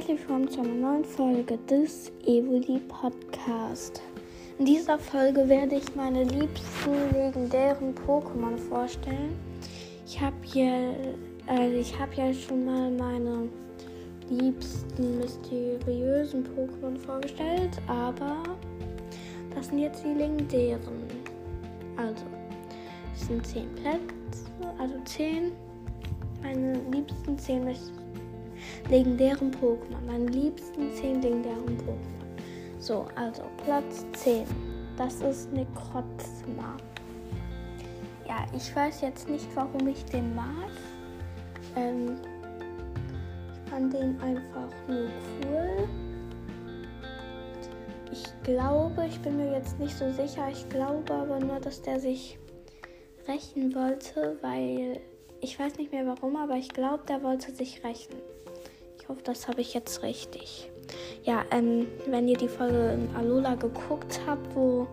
herzlich willkommen zu einer neuen Folge des Evoli Podcast. In dieser Folge werde ich meine liebsten legendären Pokémon vorstellen. Ich habe hier, also ich habe ja schon mal meine liebsten mysteriösen Pokémon vorgestellt, aber das sind jetzt die legendären. Also, es sind 10 Plätze, also 10. Meine liebsten 10 legendären Pokémon. Meine liebsten 10 legendären Pokémon. So, also Platz 10. Das ist Necrozma. Ja, ich weiß jetzt nicht, warum ich den mag. Ähm, ich fand den einfach nur cool. Ich glaube, ich bin mir jetzt nicht so sicher. Ich glaube aber nur, dass der sich rächen wollte, weil ich weiß nicht mehr warum, aber ich glaube, der wollte sich rächen. Hoffe, das habe ich jetzt richtig. Ja, ähm, wenn ihr die Folge in Alola geguckt habt, wo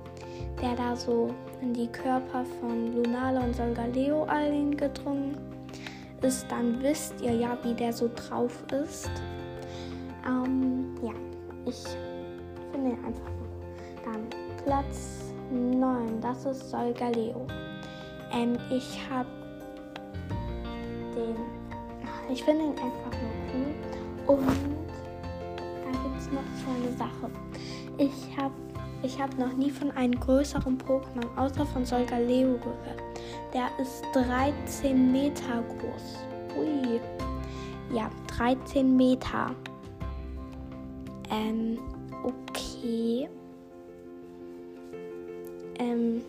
der da so in die Körper von Lunala und Solgaleo allen gedrungen ist, dann wisst ihr ja, wie der so drauf ist. Ähm, ja, ich finde ihn einfach gut. Dann Platz 9, das ist Solgaleo. Ähm, ich habe den, ich finde ihn einfach nur. Und da gibt es noch so eine Sache. Ich habe ich hab noch nie von einem größeren Pokémon außer von Solgaleo gehört. Der ist 13 Meter groß. Ui. Ja, 13 Meter. Ähm, okay. Ähm,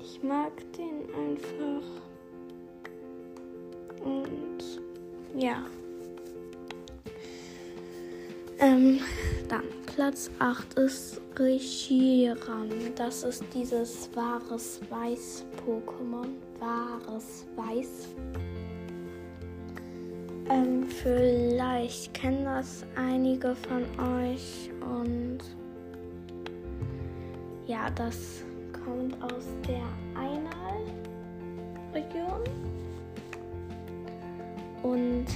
ich mag den einfach. Und ja. Ähm, dann Platz 8 ist Reshiram. Das ist dieses wahres Weiß-Pokémon. Wahres Weiß. Ähm, vielleicht kennen das einige von euch und ja, das kommt aus der Einal-Region. Und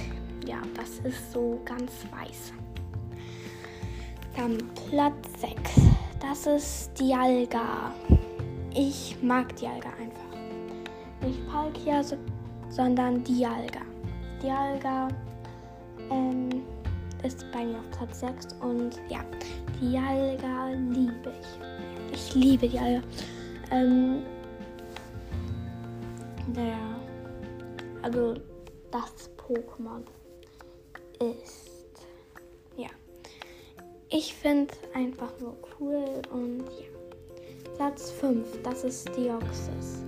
ja, das ist so ganz weiß. Dann Platz 6. Das ist Dialga. Ich mag Dialga einfach. Nicht Palkia, sondern Dialga. Dialga ähm, ist bei mir auf Platz 6 und ja, Dialga liebe ich. Ich liebe Dialga. Ähm, der, also das Pokémon ist ich finde einfach nur cool und ja. Platz 5, das ist Deoxys.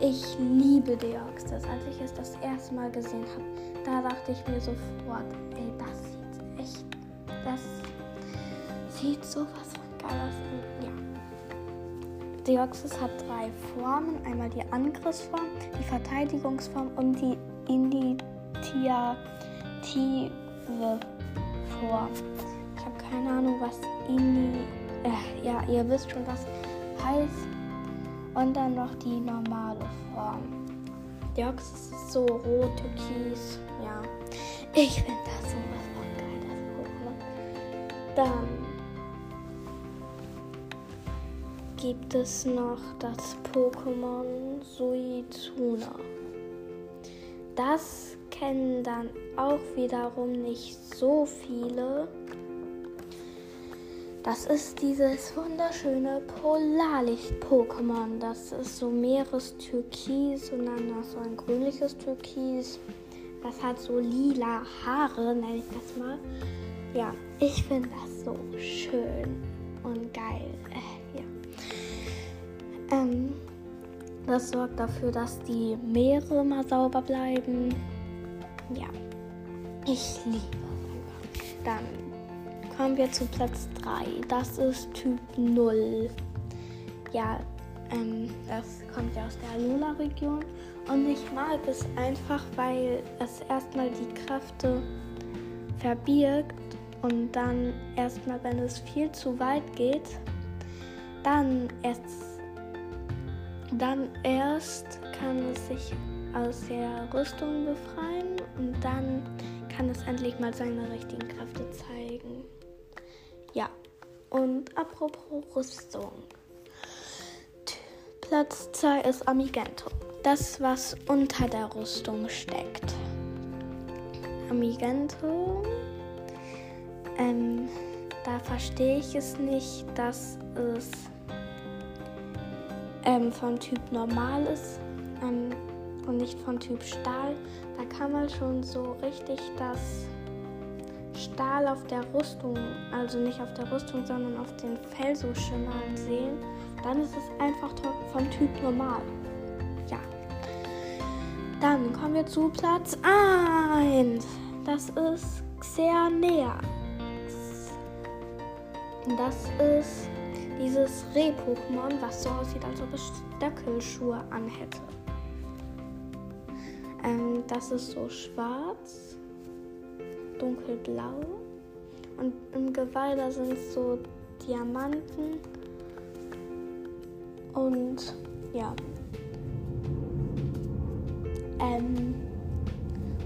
Ich liebe Deoxys. Als ich es das erste Mal gesehen habe, da dachte ich mir sofort, ey, das sieht echt, das sieht sowas von geil aus. Ja. Deoxys hat drei Formen. Einmal die Angriffsform, die Verteidigungsform und die initiative Form keine Ahnung, was Ini. Äh, ja, ihr wisst schon, was heißt. Und dann noch die normale Form. Die Ochse ist so rot, türkis. Ja. Ich finde das sowas von geil, das Pokémon. Dann gibt es noch das Pokémon Suizuna. Das kennen dann auch wiederum nicht so viele. Das ist dieses wunderschöne Polarlicht-Pokémon. Das ist so Meerestürkis und dann noch so ein grünliches Türkis. Das hat so lila Haare, nenne ich das mal. Ja, ich finde das so schön und geil. Äh, ja. Ähm, das sorgt dafür, dass die Meere immer sauber bleiben. Ja, ich liebe es einfach. Dann kommen wir zu Platz 3. Das ist Typ 0. Ja, ähm, das kommt ja aus der Alola-Region. Und ich mag es einfach, weil es erstmal die Kräfte verbirgt und dann erstmal, wenn es viel zu weit geht, dann erst, dann erst kann es sich aus der Rüstung befreien und dann kann es endlich mal seine richtigen Kräfte zeigen. Ja, und apropos Rüstung. Platz 2 ist Amigento. Das, was unter der Rüstung steckt. Amigento. Ähm, da verstehe ich es nicht, dass es ähm, von Typ normal ist ähm, und nicht von Typ Stahl. Da kann man schon so richtig das Stahl auf der Rüstung, also nicht auf der Rüstung, sondern auf den Fell so schimmern sehen. Dann ist es einfach vom Typ normal. Ja. Dann kommen wir zu Platz 1. Das ist Xernea. Das ist dieses Reh-Pokémon, was so aussieht, als ob es Stöckelschuhe anhätte. Ähm, das ist so schwarz, dunkelblau und im Geweih da sind so Diamanten und ja. Ähm,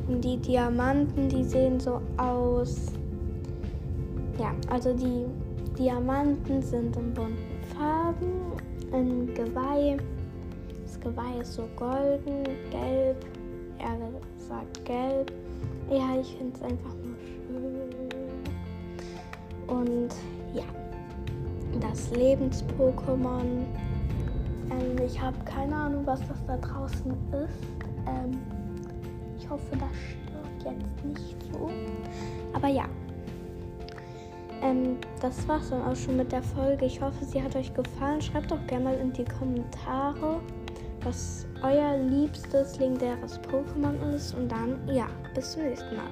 und die Diamanten, die sehen so aus. Ja, also die Diamanten sind in bunten Farben. Ein Geweih. Das Geweih ist so golden, gelb. Er sagt gelb. Ja, ich finde es einfach. Und ja, das Lebens-Pokémon. Ähm, ich habe keine Ahnung, was das da draußen ist. Ähm, ich hoffe, das stört jetzt nicht so. Aber ja. Ähm, das war's dann auch schon mit der Folge. Ich hoffe, sie hat euch gefallen. Schreibt doch gerne mal in die Kommentare, was euer liebstes legendäres Pokémon ist. Und dann, ja, bis zum nächsten Mal.